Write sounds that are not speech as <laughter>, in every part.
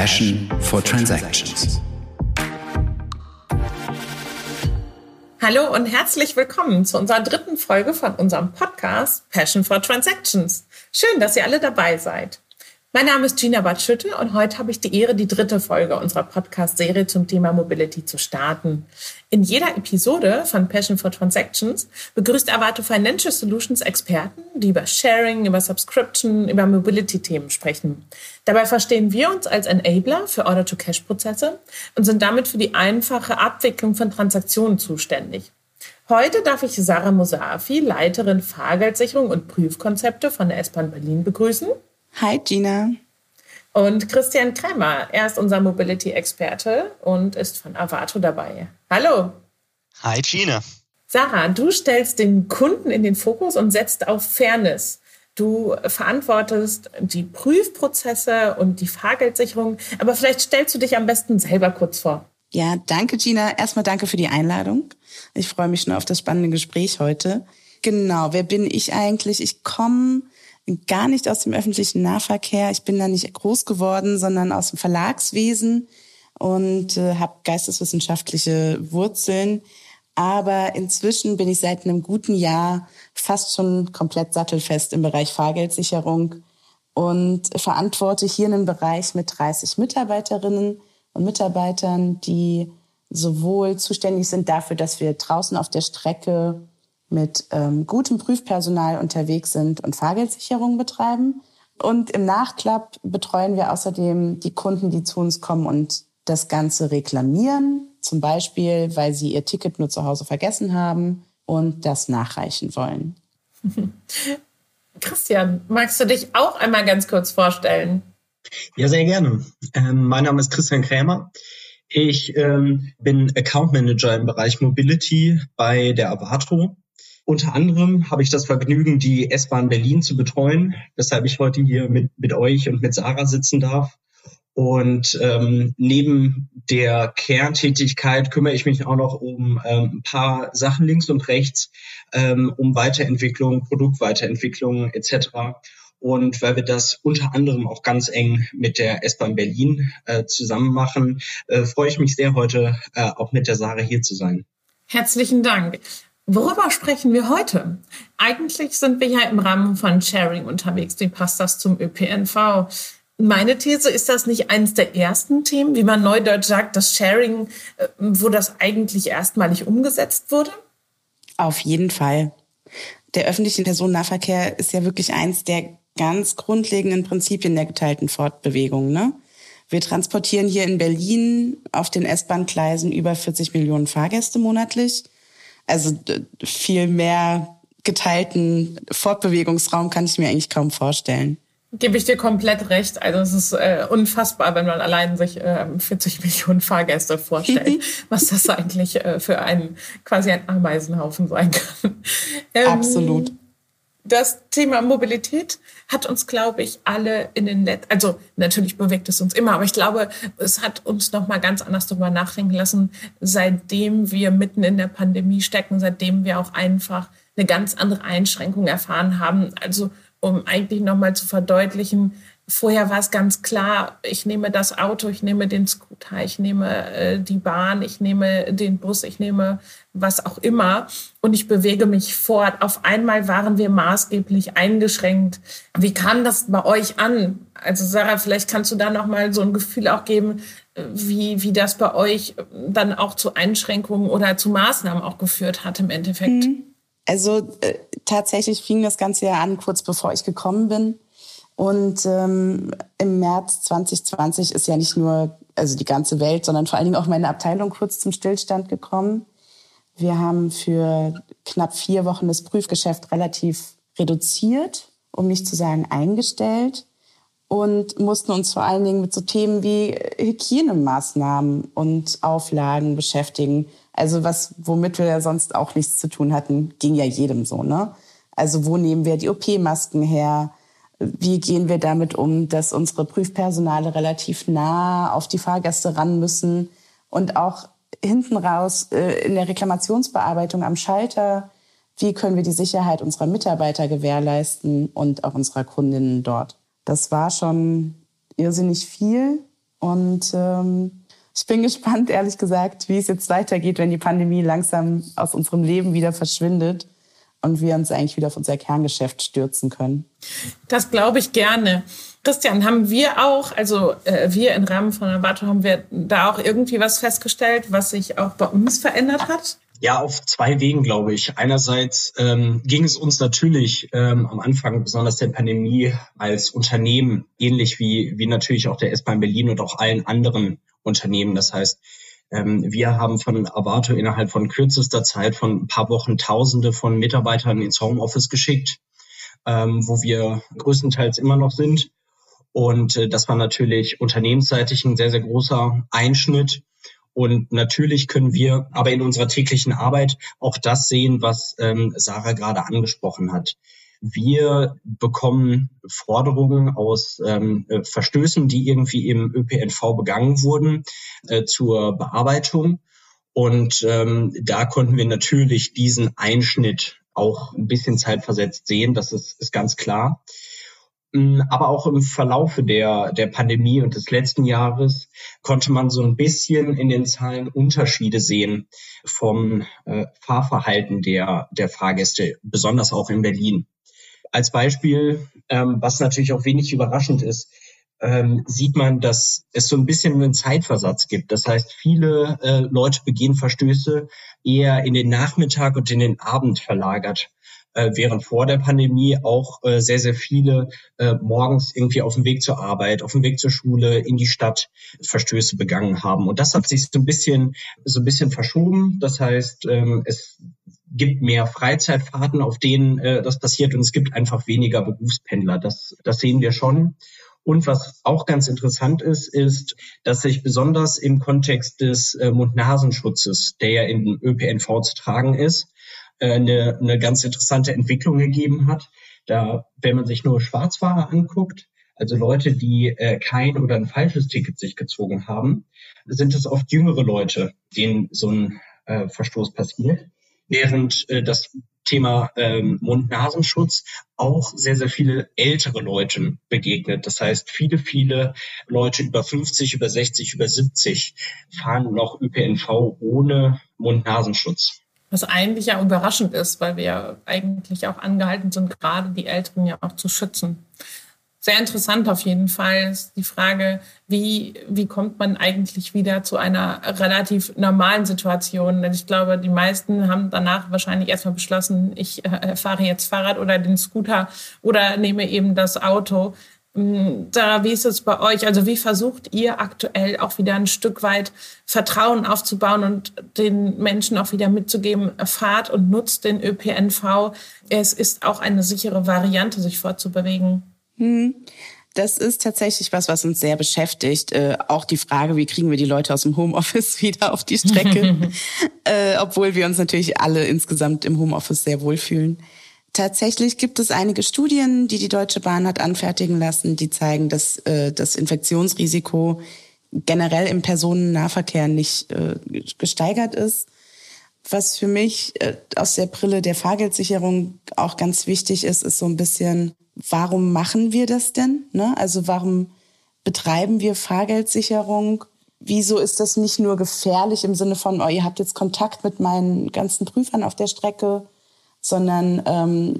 Passion for Transactions. Hallo und herzlich willkommen zu unserer dritten Folge von unserem Podcast Passion for Transactions. Schön, dass ihr alle dabei seid. Mein Name ist Gina Badschütte und heute habe ich die Ehre, die dritte Folge unserer Podcast-Serie zum Thema Mobility zu starten. In jeder Episode von Passion for Transactions begrüßt Avato Financial Solutions Experten, die über Sharing, über Subscription, über Mobility-Themen sprechen. Dabei verstehen wir uns als Enabler für Order-to-Cash-Prozesse und sind damit für die einfache Abwicklung von Transaktionen zuständig. Heute darf ich Sarah Mosafi, Leiterin Fahrgeldsicherung und Prüfkonzepte von der S-Bahn Berlin begrüßen. Hi Gina. Und Christian Kremmer, er ist unser Mobility-Experte und ist von Avato dabei. Hallo. Hi Gina. Sarah, du stellst den Kunden in den Fokus und setzt auf Fairness. Du verantwortest die Prüfprozesse und die Fahrgeldsicherung, aber vielleicht stellst du dich am besten selber kurz vor. Ja, danke Gina. Erstmal danke für die Einladung. Ich freue mich schon auf das spannende Gespräch heute. Genau, wer bin ich eigentlich? Ich komme gar nicht aus dem öffentlichen Nahverkehr. Ich bin da nicht groß geworden, sondern aus dem Verlagswesen und äh, habe geisteswissenschaftliche Wurzeln. Aber inzwischen bin ich seit einem guten Jahr fast schon komplett sattelfest im Bereich Fahrgeldsicherung und verantworte hier einen Bereich mit 30 Mitarbeiterinnen und Mitarbeitern, die sowohl zuständig sind dafür, dass wir draußen auf der Strecke mit ähm, gutem Prüfpersonal unterwegs sind und Fahrgeldsicherung betreiben. Und im Nachklapp betreuen wir außerdem die Kunden, die zu uns kommen und das Ganze reklamieren. Zum Beispiel, weil sie ihr Ticket nur zu Hause vergessen haben und das nachreichen wollen. <laughs> Christian, magst du dich auch einmal ganz kurz vorstellen? Ja, sehr gerne. Ähm, mein Name ist Christian Krämer. Ich ähm, bin Account Manager im Bereich Mobility bei der Avato unter anderem habe ich das Vergnügen, die S-Bahn Berlin zu betreuen, weshalb ich heute hier mit, mit euch und mit Sarah sitzen darf. Und ähm, neben der Kerntätigkeit kümmere ich mich auch noch um ähm, ein paar Sachen links und rechts, ähm, um Weiterentwicklung, Produktweiterentwicklung etc. Und weil wir das unter anderem auch ganz eng mit der S-Bahn Berlin äh, zusammen machen, äh, freue ich mich sehr, heute äh, auch mit der Sarah hier zu sein. Herzlichen Dank. Worüber sprechen wir heute? Eigentlich sind wir ja im Rahmen von Sharing unterwegs. Wie passt das zum ÖPNV? Meine These ist das nicht eines der ersten Themen, wie man neudeutsch sagt, das Sharing, äh, wo das eigentlich erstmalig umgesetzt wurde? Auf jeden Fall. Der öffentliche Personennahverkehr ist ja wirklich eins der ganz grundlegenden Prinzipien der geteilten Fortbewegung. Ne? Wir transportieren hier in Berlin auf den S-Bahn-Gleisen über 40 Millionen Fahrgäste monatlich. Also viel mehr geteilten Fortbewegungsraum kann ich mir eigentlich kaum vorstellen. Gebe ich dir komplett recht. Also es ist äh, unfassbar, wenn man allein sich äh, 40 <laughs> Millionen Fahrgäste vorstellt, <laughs> was das eigentlich äh, für einen quasi ein Ameisenhaufen sein kann. Ähm, Absolut das Thema Mobilität hat uns, glaube ich, alle in den Netz, also natürlich bewegt es uns immer, aber ich glaube, es hat uns noch mal ganz anders darüber nachdenken lassen, seitdem wir mitten in der Pandemie stecken, seitdem wir auch einfach eine ganz andere Einschränkung erfahren haben. Also um eigentlich noch mal zu verdeutlichen, Vorher war es ganz klar, ich nehme das Auto, ich nehme den Scooter, ich nehme äh, die Bahn, ich nehme den Bus, ich nehme was auch immer und ich bewege mich fort. Auf einmal waren wir maßgeblich eingeschränkt. Wie kam das bei euch an? Also Sarah, vielleicht kannst du da noch mal so ein Gefühl auch geben, wie, wie das bei euch dann auch zu Einschränkungen oder zu Maßnahmen auch geführt hat im Endeffekt. Mhm. Also äh, tatsächlich fing das Ganze ja an, kurz bevor ich gekommen bin und ähm, im März 2020 ist ja nicht nur also die ganze Welt, sondern vor allen Dingen auch meine Abteilung kurz zum Stillstand gekommen. Wir haben für knapp vier Wochen das Prüfgeschäft relativ reduziert, um nicht zu sagen eingestellt und mussten uns vor allen Dingen mit so Themen wie Hygienemaßnahmen und Auflagen beschäftigen. Also was, womit wir ja sonst auch nichts zu tun hatten, ging ja jedem so, ne? Also wo nehmen wir die OP-Masken her? Wie gehen wir damit um, dass unsere Prüfpersonale relativ nah auf die Fahrgäste ran müssen und auch hinten raus äh, in der Reklamationsbearbeitung am Schalter, wie können wir die Sicherheit unserer Mitarbeiter gewährleisten und auch unserer Kundinnen dort. Das war schon irrsinnig viel Und ähm, ich bin <laughs> gespannt, ehrlich gesagt, wie es jetzt weitergeht, wenn die Pandemie langsam aus unserem Leben wieder verschwindet und wir uns eigentlich wieder auf unser Kerngeschäft stürzen können. Das glaube ich gerne. Christian, haben wir auch, also äh, wir im Rahmen von Avato, haben wir da auch irgendwie was festgestellt, was sich auch bei uns verändert hat? Ja, auf zwei Wegen, glaube ich. Einerseits ähm, ging es uns natürlich ähm, am Anfang, besonders der Pandemie, als Unternehmen, ähnlich wie, wie natürlich auch der S-Bahn Berlin und auch allen anderen Unternehmen. Das heißt, wir haben von Avato innerhalb von kürzester Zeit von ein paar Wochen Tausende von Mitarbeitern ins Homeoffice geschickt, ähm, wo wir größtenteils immer noch sind. Und äh, das war natürlich unternehmensseitig ein sehr, sehr großer Einschnitt. Und natürlich können wir aber in unserer täglichen Arbeit auch das sehen, was ähm, Sarah gerade angesprochen hat. Wir bekommen Forderungen aus ähm, äh, Verstößen, die irgendwie im ÖPNV begangen wurden, äh, zur Bearbeitung. Und ähm, da konnten wir natürlich diesen Einschnitt auch ein bisschen zeitversetzt sehen. Das ist, ist ganz klar. Mm, aber auch im Verlaufe der, der Pandemie und des letzten Jahres konnte man so ein bisschen in den Zahlen Unterschiede sehen vom äh, Fahrverhalten der, der Fahrgäste, besonders auch in Berlin. Als Beispiel, ähm, was natürlich auch wenig überraschend ist, ähm, sieht man, dass es so ein bisschen einen Zeitversatz gibt. Das heißt, viele äh, Leute begehen Verstöße eher in den Nachmittag und in den Abend verlagert äh, während vor der Pandemie auch äh, sehr, sehr viele äh, morgens irgendwie auf dem Weg zur Arbeit, auf dem Weg zur Schule, in die Stadt Verstöße begangen haben. Und das hat sich so ein bisschen, so ein bisschen verschoben. Das heißt, ähm, es gibt mehr Freizeitfahrten, auf denen äh, das passiert und es gibt einfach weniger Berufspendler. Das, das sehen wir schon. Und was auch ganz interessant ist, ist, dass sich besonders im Kontext des äh, Mund-Nasenschutzes, der ja in ÖPNV zu tragen ist, äh, eine, eine ganz interessante Entwicklung gegeben hat. Da, wenn man sich nur Schwarzfahrer anguckt, also Leute, die äh, kein oder ein falsches Ticket sich gezogen haben, sind es oft jüngere Leute, denen so ein äh, Verstoß passiert. Während äh, das Thema ähm, Mund-Nasenschutz auch sehr, sehr viele ältere Leute begegnet. Das heißt, viele, viele Leute über 50, über 60, über 70 fahren noch ÖPNV ohne Mund-Nasenschutz. Was eigentlich ja überraschend ist, weil wir ja eigentlich auch angehalten sind, gerade die Älteren ja auch zu schützen. Sehr interessant auf jeden Fall ist die Frage, wie, wie kommt man eigentlich wieder zu einer relativ normalen Situation? Denn ich glaube, die meisten haben danach wahrscheinlich erstmal beschlossen, ich äh, fahre jetzt Fahrrad oder den Scooter oder nehme eben das Auto. Sarah, wie ist es bei euch? Also wie versucht ihr aktuell auch wieder ein Stück weit Vertrauen aufzubauen und den Menschen auch wieder mitzugeben, fahrt und nutzt den ÖPNV. Es ist auch eine sichere Variante, sich fortzubewegen. Hm. Das ist tatsächlich was, was uns sehr beschäftigt. Äh, auch die Frage, wie kriegen wir die Leute aus dem Homeoffice <laughs> wieder auf die Strecke, <laughs> äh, obwohl wir uns natürlich alle insgesamt im Homeoffice sehr wohlfühlen. Tatsächlich gibt es einige Studien, die die Deutsche Bahn hat anfertigen lassen, die zeigen, dass äh, das Infektionsrisiko generell im Personennahverkehr nicht äh, gesteigert ist. Was für mich äh, aus der Brille der Fahrgeldsicherung auch ganz wichtig ist, ist so ein bisschen, warum machen wir das denn? Ne? Also warum betreiben wir Fahrgeldsicherung? Wieso ist das nicht nur gefährlich im Sinne von, oh, ihr habt jetzt Kontakt mit meinen ganzen Prüfern auf der Strecke? sondern ähm,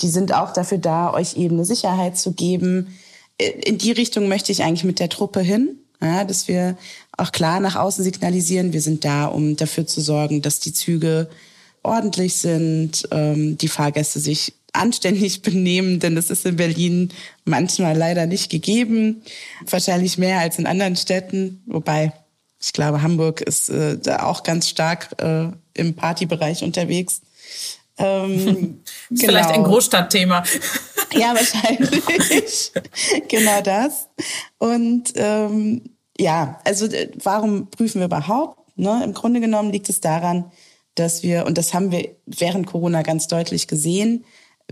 die sind auch dafür da, euch eben eine Sicherheit zu geben. In die Richtung möchte ich eigentlich mit der Truppe hin, ja, dass wir auch klar nach außen signalisieren, wir sind da, um dafür zu sorgen, dass die Züge ordentlich sind, ähm, die Fahrgäste sich anständig benehmen, denn das ist in Berlin manchmal leider nicht gegeben. Wahrscheinlich mehr als in anderen Städten, wobei ich glaube, Hamburg ist äh, da auch ganz stark äh, im Partybereich unterwegs. Ähm, <laughs> ist genau. vielleicht ein genau. Großstadtthema. Ja, wahrscheinlich. <laughs> genau das. Und ähm, ja, also äh, warum prüfen wir überhaupt? Ne? Im Grunde genommen liegt es daran, dass wir, und das haben wir während Corona ganz deutlich gesehen,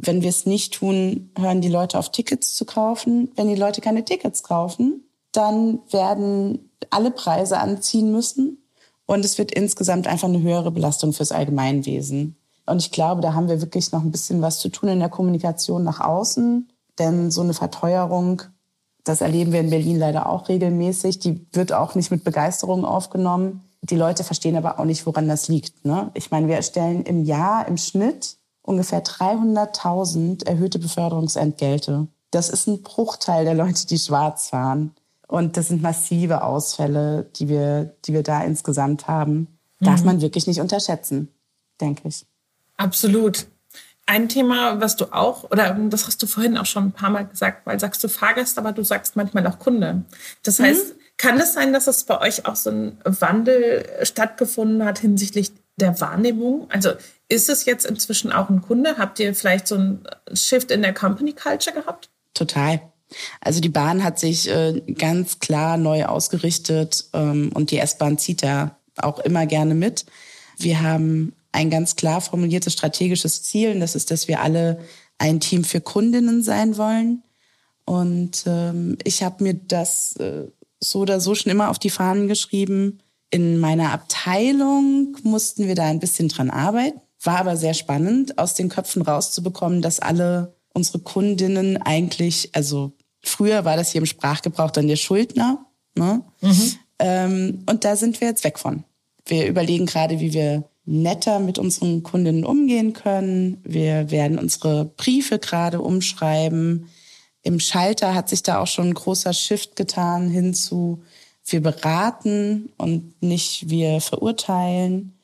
wenn wir es nicht tun, hören die Leute auf Tickets zu kaufen. Wenn die Leute keine Tickets kaufen, dann werden alle Preise anziehen müssen und es wird insgesamt einfach eine höhere Belastung fürs Allgemeinwesen. Und ich glaube, da haben wir wirklich noch ein bisschen was zu tun in der Kommunikation nach außen. Denn so eine Verteuerung Das erleben wir in Berlin leider auch regelmäßig. Die wird auch nicht mit Begeisterung aufgenommen. Die Leute verstehen aber auch nicht, woran das liegt. Ne? Ich meine, wir erstellen im Jahr im Schnitt ungefähr 300.000 erhöhte Beförderungsentgelte. Das ist ein Bruchteil der Leute, die schwarz fahren. Und das sind massive Ausfälle, die wir, die wir da insgesamt haben. Darf mhm. man wirklich nicht unterschätzen, denke ich. Absolut. Ein Thema, was du auch, oder das hast du vorhin auch schon ein paar Mal gesagt, weil sagst du Fahrgast, aber du sagst manchmal auch Kunde. Das mhm. heißt, kann es sein, dass es bei euch auch so ein Wandel stattgefunden hat hinsichtlich der Wahrnehmung? Also ist es jetzt inzwischen auch ein Kunde? Habt ihr vielleicht so ein Shift in der Company Culture gehabt? Total. Also die Bahn hat sich äh, ganz klar neu ausgerichtet ähm, und die S-Bahn zieht da auch immer gerne mit. Wir haben ein ganz klar formuliertes strategisches Ziel und das ist, dass wir alle ein Team für Kundinnen sein wollen. Und ähm, ich habe mir das äh, so oder so schon immer auf die Fahnen geschrieben. In meiner Abteilung mussten wir da ein bisschen dran arbeiten. War aber sehr spannend, aus den Köpfen rauszubekommen, dass alle unsere Kundinnen eigentlich, also früher war das hier im Sprachgebrauch dann der Schuldner. Ne? Mhm. Ähm, und da sind wir jetzt weg von. Wir überlegen gerade, wie wir netter mit unseren Kundinnen umgehen können. Wir werden unsere Briefe gerade umschreiben. Im Schalter hat sich da auch schon ein großer Shift getan hinzu, wir beraten und nicht wir verurteilen.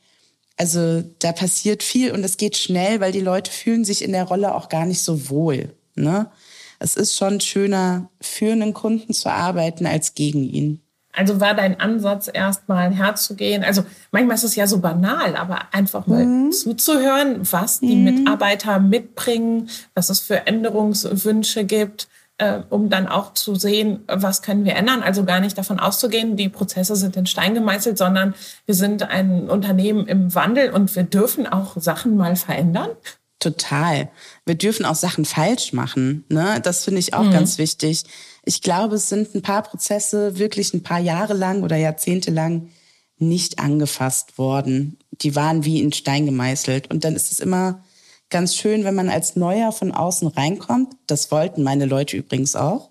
Also da passiert viel und es geht schnell, weil die Leute fühlen sich in der Rolle auch gar nicht so wohl. Ne? Es ist schon schöner, für einen Kunden zu arbeiten als gegen ihn. Also war dein Ansatz erstmal herzugehen. Also manchmal ist es ja so banal, aber einfach mal mhm. zuzuhören, was die mhm. Mitarbeiter mitbringen, was es für Änderungswünsche gibt, äh, um dann auch zu sehen, was können wir ändern. Also gar nicht davon auszugehen, die Prozesse sind in Stein gemeißelt, sondern wir sind ein Unternehmen im Wandel und wir dürfen auch Sachen mal verändern. Total. Wir dürfen auch Sachen falsch machen. Ne? Das finde ich auch mhm. ganz wichtig ich glaube, es sind ein paar Prozesse wirklich ein paar Jahre lang oder Jahrzehnte lang nicht angefasst worden. Die waren wie in Stein gemeißelt. Und dann ist es immer ganz schön, wenn man als Neuer von außen reinkommt. Das wollten meine Leute übrigens auch.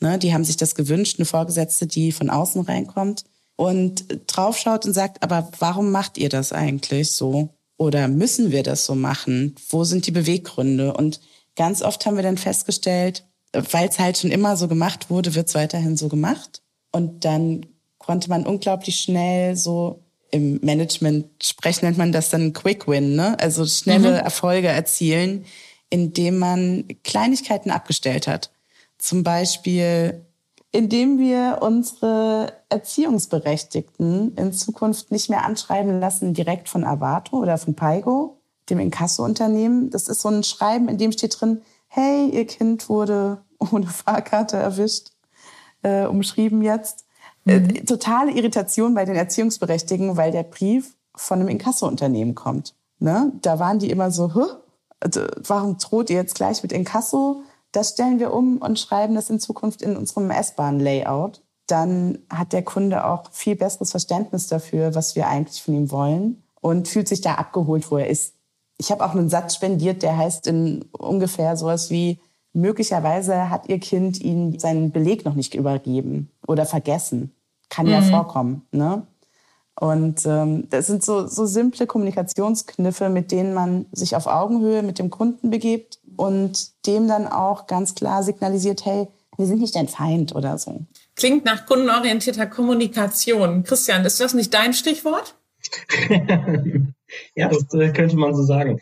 Ne, die haben sich das gewünscht, eine Vorgesetzte, die von außen reinkommt und draufschaut und sagt, aber warum macht ihr das eigentlich so? Oder müssen wir das so machen? Wo sind die Beweggründe? Und ganz oft haben wir dann festgestellt, weil es halt schon immer so gemacht wurde, wird es weiterhin so gemacht. Und dann konnte man unglaublich schnell so im Management sprechen, nennt man das dann Quick Win, ne? Also schnelle mhm. Erfolge erzielen, indem man Kleinigkeiten abgestellt hat. Zum Beispiel, indem wir unsere Erziehungsberechtigten in Zukunft nicht mehr anschreiben lassen direkt von Avato oder von Paigo, dem Inkasso-Unternehmen. Das ist so ein Schreiben, in dem steht drin, hey, ihr Kind wurde ohne Fahrkarte erwischt, äh, umschrieben jetzt. Äh, mhm. Totale Irritation bei den Erziehungsberechtigten, weil der Brief von einem Inkasso-Unternehmen kommt. Ne? Da waren die immer so? Also, warum droht ihr jetzt gleich mit Inkasso? Das stellen wir um und schreiben das in Zukunft in unserem S-Bahn-Layout. Dann hat der Kunde auch viel besseres Verständnis dafür, was wir eigentlich von ihm wollen und fühlt sich da abgeholt, wo er ist ich habe auch einen Satz spendiert, der heißt in ungefähr sowas wie, möglicherweise hat ihr Kind ihnen seinen Beleg noch nicht übergeben oder vergessen. Kann mhm. ja vorkommen. Ne? Und ähm, das sind so, so simple Kommunikationskniffe, mit denen man sich auf Augenhöhe mit dem Kunden begibt und dem dann auch ganz klar signalisiert, hey, wir sind nicht dein Feind oder so. Klingt nach kundenorientierter Kommunikation. Christian, ist das nicht dein Stichwort? <laughs> ja, das äh, könnte man so sagen.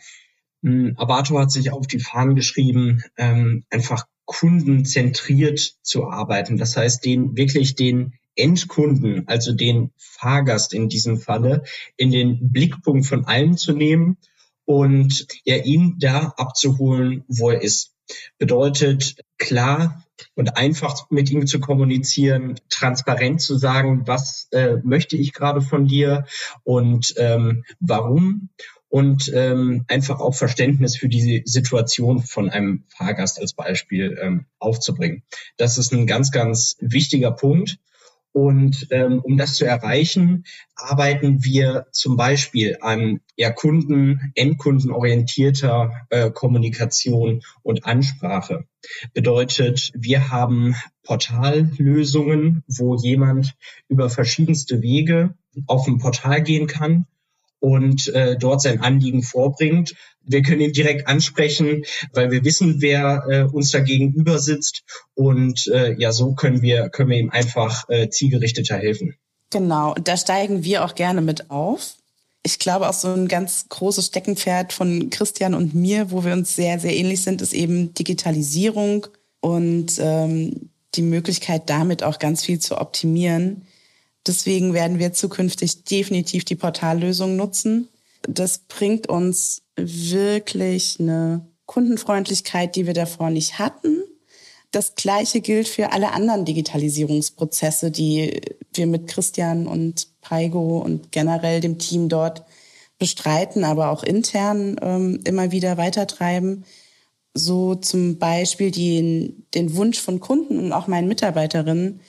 Ähm, Avato hat sich auf die Fahnen geschrieben, ähm, einfach kundenzentriert zu arbeiten. Das heißt, den wirklich den Endkunden, also den Fahrgast in diesem Falle, in den Blickpunkt von allen zu nehmen und ja, ihn da abzuholen, wo er ist. Bedeutet klar und einfach mit ihm zu kommunizieren, transparent zu sagen, was äh, möchte ich gerade von dir und ähm, warum und ähm, einfach auch Verständnis für die Situation von einem Fahrgast als Beispiel ähm, aufzubringen. Das ist ein ganz, ganz wichtiger Punkt. Und ähm, um das zu erreichen, arbeiten wir zum Beispiel an ja, Kunden, Endkundenorientierter äh, Kommunikation und Ansprache. Bedeutet, wir haben Portallösungen, wo jemand über verschiedenste Wege auf ein Portal gehen kann und äh, dort sein Anliegen vorbringt. Wir können ihn direkt ansprechen, weil wir wissen, wer äh, uns da gegenüber sitzt und äh, ja, so können wir können wir ihm einfach äh, zielgerichteter helfen. Genau, da steigen wir auch gerne mit auf. Ich glaube, auch so ein ganz großes Steckenpferd von Christian und mir, wo wir uns sehr, sehr ähnlich sind, ist eben Digitalisierung und ähm, die Möglichkeit, damit auch ganz viel zu optimieren. Deswegen werden wir zukünftig definitiv die Portallösung nutzen. Das bringt uns wirklich eine Kundenfreundlichkeit, die wir davor nicht hatten. Das Gleiche gilt für alle anderen Digitalisierungsprozesse, die wir mit Christian und Paigo und generell dem Team dort bestreiten, aber auch intern ähm, immer wieder weitertreiben. So zum Beispiel den, den Wunsch von Kunden und auch meinen Mitarbeiterinnen,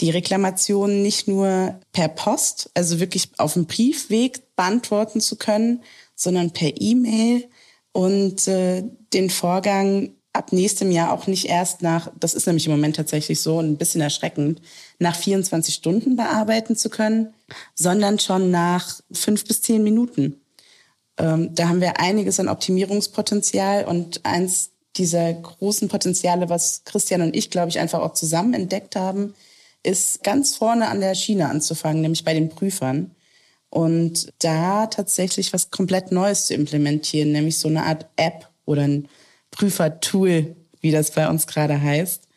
die Reklamation nicht nur per Post, also wirklich auf dem Briefweg beantworten zu können, sondern per E-Mail und äh, den Vorgang ab nächstem Jahr auch nicht erst nach, das ist nämlich im Moment tatsächlich so ein bisschen erschreckend, nach 24 Stunden bearbeiten zu können, sondern schon nach fünf bis zehn Minuten. Ähm, da haben wir einiges an Optimierungspotenzial und eins dieser großen Potenziale, was Christian und ich, glaube ich, einfach auch zusammen entdeckt haben, ist ganz vorne an der Schiene anzufangen, nämlich bei den Prüfern. Und da tatsächlich was komplett Neues zu implementieren, nämlich so eine Art App oder ein Prüfertool, wie das bei uns gerade heißt,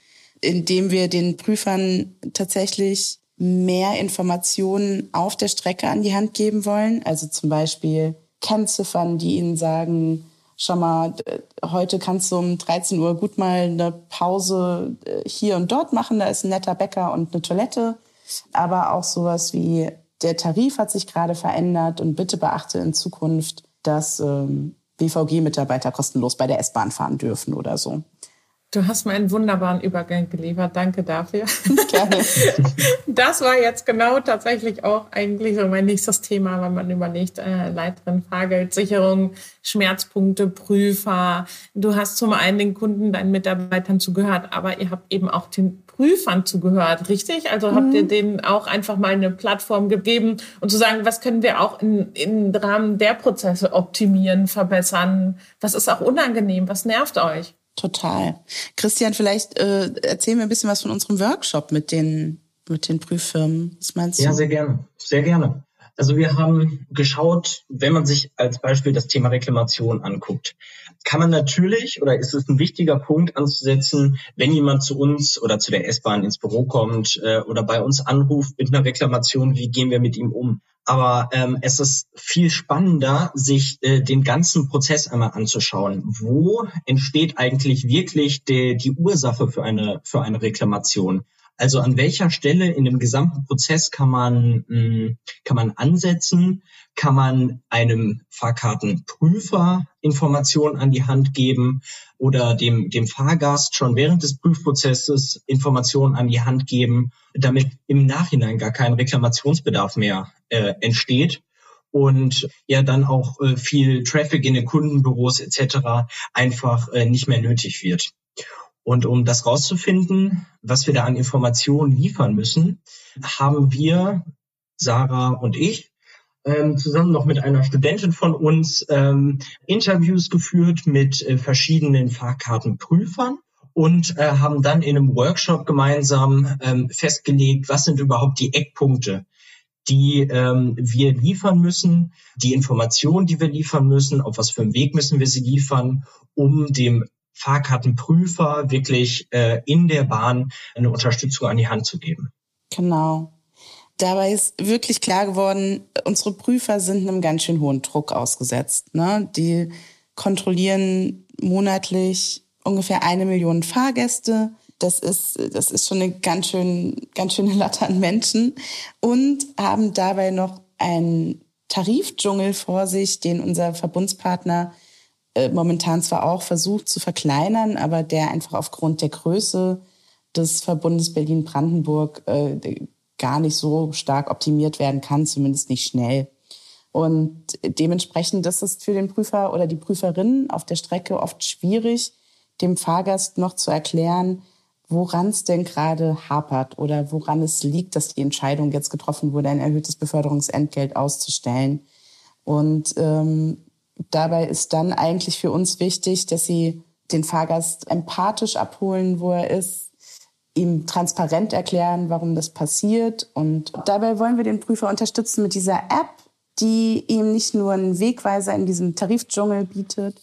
indem wir den Prüfern tatsächlich mehr Informationen auf der Strecke an die Hand geben wollen. Also zum Beispiel Kennziffern, die ihnen sagen, schau mal, heute kannst du um 13 Uhr gut mal eine Pause äh, hier und dort machen, da ist ein netter Bäcker und eine Toilette. Aber auch sowas wie, der Tarif hat sich gerade verändert und bitte beachte in Zukunft, dass ähm, BVG-Mitarbeiter kostenlos bei der S-Bahn fahren dürfen oder so. Du hast mir einen wunderbaren Übergang geliefert. Danke dafür. <laughs> Gerne. Das war jetzt genau tatsächlich auch eigentlich so mein nächstes Thema, wenn man überlegt, äh, Leiterin, Fahrgeldsicherung, Schmerzpunkte, Prüfer. Du hast zum einen den Kunden, deinen Mitarbeitern zugehört, aber ihr habt eben auch den Prüfern zugehört, richtig? Also habt ihr mhm. denen auch einfach mal eine Plattform gegeben und zu sagen, was können wir auch in, im Rahmen der Prozesse optimieren, verbessern? Was ist auch unangenehm? Was nervt euch? Total. Christian, vielleicht äh, erzähl mir ein bisschen was von unserem Workshop mit den, mit den Prüffirmen. Was meinst du? Ja, sehr gerne. Sehr gerne. Also wir haben geschaut, wenn man sich als Beispiel das Thema Reklamation anguckt, kann man natürlich oder ist es ein wichtiger Punkt anzusetzen, wenn jemand zu uns oder zu der S-Bahn ins Büro kommt äh, oder bei uns anruft mit einer Reklamation, wie gehen wir mit ihm um? Aber ähm, es ist viel spannender, sich äh, den ganzen Prozess einmal anzuschauen. Wo entsteht eigentlich wirklich die, die Ursache für eine, für eine Reklamation? Also an welcher Stelle in dem gesamten Prozess kann man, hm, kann man ansetzen? Kann man einem Fahrkartenprüfer Informationen an die Hand geben oder dem, dem Fahrgast schon während des Prüfprozesses Informationen an die Hand geben, damit im Nachhinein gar kein Reklamationsbedarf mehr äh, entsteht? und ja dann auch äh, viel Traffic in den Kundenbüros etc. einfach äh, nicht mehr nötig wird. Und um das rauszufinden, was wir da an Informationen liefern müssen, haben wir, Sarah und ich, ähm, zusammen noch mit einer Studentin von uns ähm, Interviews geführt mit äh, verschiedenen Fahrkartenprüfern und äh, haben dann in einem Workshop gemeinsam ähm, festgelegt, was sind überhaupt die Eckpunkte, die ähm, wir liefern müssen, die Informationen, die wir liefern müssen, auf was für einen Weg müssen wir sie liefern, um dem Fahrkartenprüfer wirklich äh, in der Bahn eine Unterstützung an die Hand zu geben. Genau. Dabei ist wirklich klar geworden, unsere Prüfer sind einem ganz schön hohen Druck ausgesetzt. Ne? Die kontrollieren monatlich ungefähr eine Million Fahrgäste. Das ist, das ist schon eine ganz schön, ganz schöne Latte an Menschen und haben dabei noch einen Tarifdschungel vor sich, den unser Verbundspartner äh, momentan zwar auch versucht zu verkleinern, aber der einfach aufgrund der Größe des Verbundes Berlin-Brandenburg äh, gar nicht so stark optimiert werden kann, zumindest nicht schnell. Und dementsprechend ist es für den Prüfer oder die Prüferin auf der Strecke oft schwierig, dem Fahrgast noch zu erklären, woran es denn gerade hapert oder woran es liegt, dass die Entscheidung jetzt getroffen wurde, ein erhöhtes Beförderungsentgelt auszustellen. Und ähm, dabei ist dann eigentlich für uns wichtig, dass sie den Fahrgast empathisch abholen, wo er ist, ihm transparent erklären, warum das passiert. Und dabei wollen wir den Prüfer unterstützen mit dieser App, die ihm nicht nur einen Wegweiser in diesem Tarifdschungel bietet,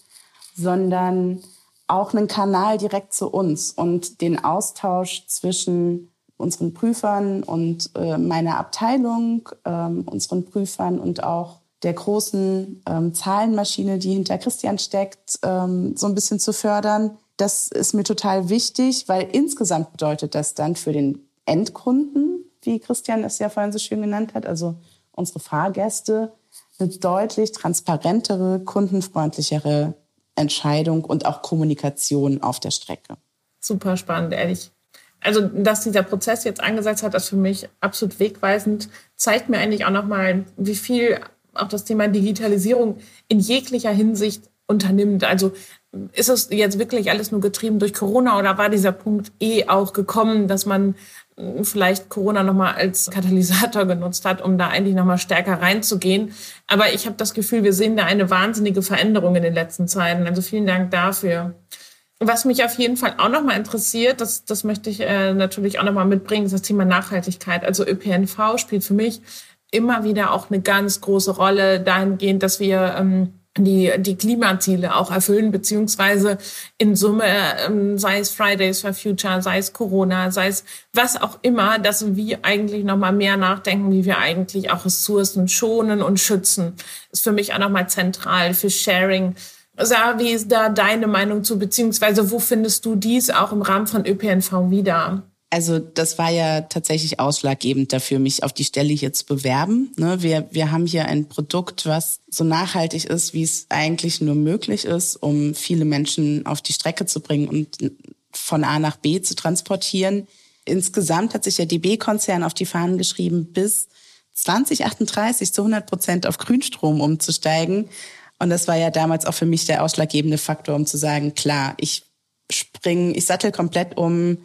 sondern auch einen Kanal direkt zu uns und den Austausch zwischen unseren Prüfern und äh, meiner Abteilung, ähm, unseren Prüfern und auch der großen ähm, Zahlenmaschine, die hinter Christian steckt, ähm, so ein bisschen zu fördern. Das ist mir total wichtig, weil insgesamt bedeutet das dann für den Endkunden, wie Christian es ja vorhin so schön genannt hat, also unsere Fahrgäste, eine deutlich transparentere, kundenfreundlichere Entscheidung und auch Kommunikation auf der Strecke. Super spannend, ehrlich. Also, dass dieser Prozess jetzt angesetzt hat, ist für mich absolut wegweisend, zeigt mir eigentlich auch nochmal, wie viel auch das Thema Digitalisierung in jeglicher Hinsicht unternimmt. Also ist es jetzt wirklich alles nur getrieben durch Corona oder war dieser Punkt eh auch gekommen, dass man vielleicht Corona nochmal als Katalysator genutzt hat, um da eigentlich nochmal stärker reinzugehen. Aber ich habe das Gefühl, wir sehen da eine wahnsinnige Veränderung in den letzten Zeiten. Also vielen Dank dafür. Was mich auf jeden Fall auch nochmal interessiert, das, das möchte ich äh, natürlich auch nochmal mitbringen, ist das Thema Nachhaltigkeit. Also ÖPNV spielt für mich immer wieder auch eine ganz große Rolle dahingehend, dass wir ähm, die, die Klimaziele auch erfüllen, beziehungsweise in Summe, ähm, sei es Fridays for Future, sei es Corona, sei es was auch immer, dass wir eigentlich nochmal mehr nachdenken, wie wir eigentlich auch Ressourcen schonen und schützen. Ist für mich auch nochmal zentral für Sharing. Sarah, wie ist da deine Meinung zu, beziehungsweise wo findest du dies auch im Rahmen von ÖPNV wieder? Also das war ja tatsächlich ausschlaggebend dafür, mich auf die Stelle hier zu bewerben. Ne, wir, wir haben hier ein Produkt, was so nachhaltig ist, wie es eigentlich nur möglich ist, um viele Menschen auf die Strecke zu bringen und von A nach B zu transportieren. Insgesamt hat sich der DB-Konzern auf die Fahnen geschrieben, bis 2038 zu 100 Prozent auf Grünstrom umzusteigen. Und das war ja damals auch für mich der ausschlaggebende Faktor, um zu sagen, klar, ich springe, ich sattel komplett um,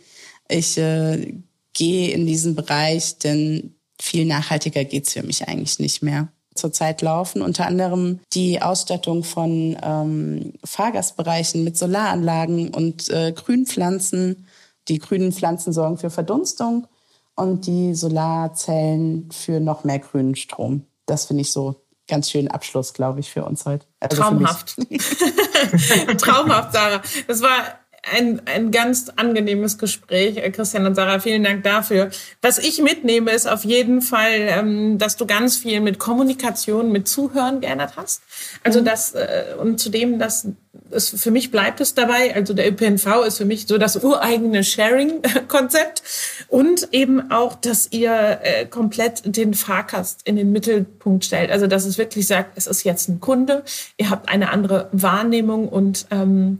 ich äh, gehe in diesen Bereich, denn viel nachhaltiger geht's für mich eigentlich nicht mehr. Zurzeit laufen unter anderem die Ausstattung von ähm, Fahrgastbereichen mit Solaranlagen und äh, Grünpflanzen. Die grünen Pflanzen sorgen für Verdunstung und die Solarzellen für noch mehr grünen Strom. Das finde ich so ganz schönen Abschluss, glaube ich, für uns heute. Also Traumhaft. <laughs> Traumhaft, Sarah. Das war ein, ein ganz angenehmes Gespräch, äh, Christian und Sarah. Vielen Dank dafür. Was ich mitnehme, ist auf jeden Fall, ähm, dass du ganz viel mit Kommunikation, mit Zuhören geändert hast. Also mhm. das äh, und zudem, dass es für mich bleibt es dabei. Also der ÖPNV ist für mich so das ureigene Sharing-Konzept und eben auch, dass ihr äh, komplett den Fahrgast in den Mittelpunkt stellt. Also dass es wirklich sagt, es ist jetzt ein Kunde, ihr habt eine andere Wahrnehmung und ähm,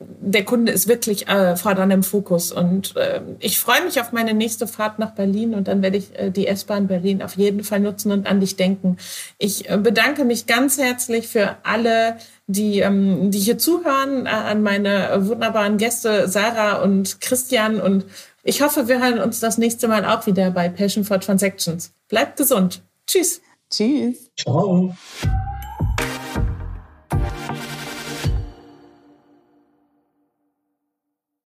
der Kunde ist wirklich äh, fordernd im Fokus. Und äh, ich freue mich auf meine nächste Fahrt nach Berlin und dann werde ich äh, die S-Bahn Berlin auf jeden Fall nutzen und an dich denken. Ich äh, bedanke mich ganz herzlich für alle, die, ähm, die hier zuhören, äh, an meine wunderbaren Gäste Sarah und Christian. Und ich hoffe, wir hören uns das nächste Mal auch wieder bei Passion for Transactions. Bleibt gesund. Tschüss. Tschüss. Ciao.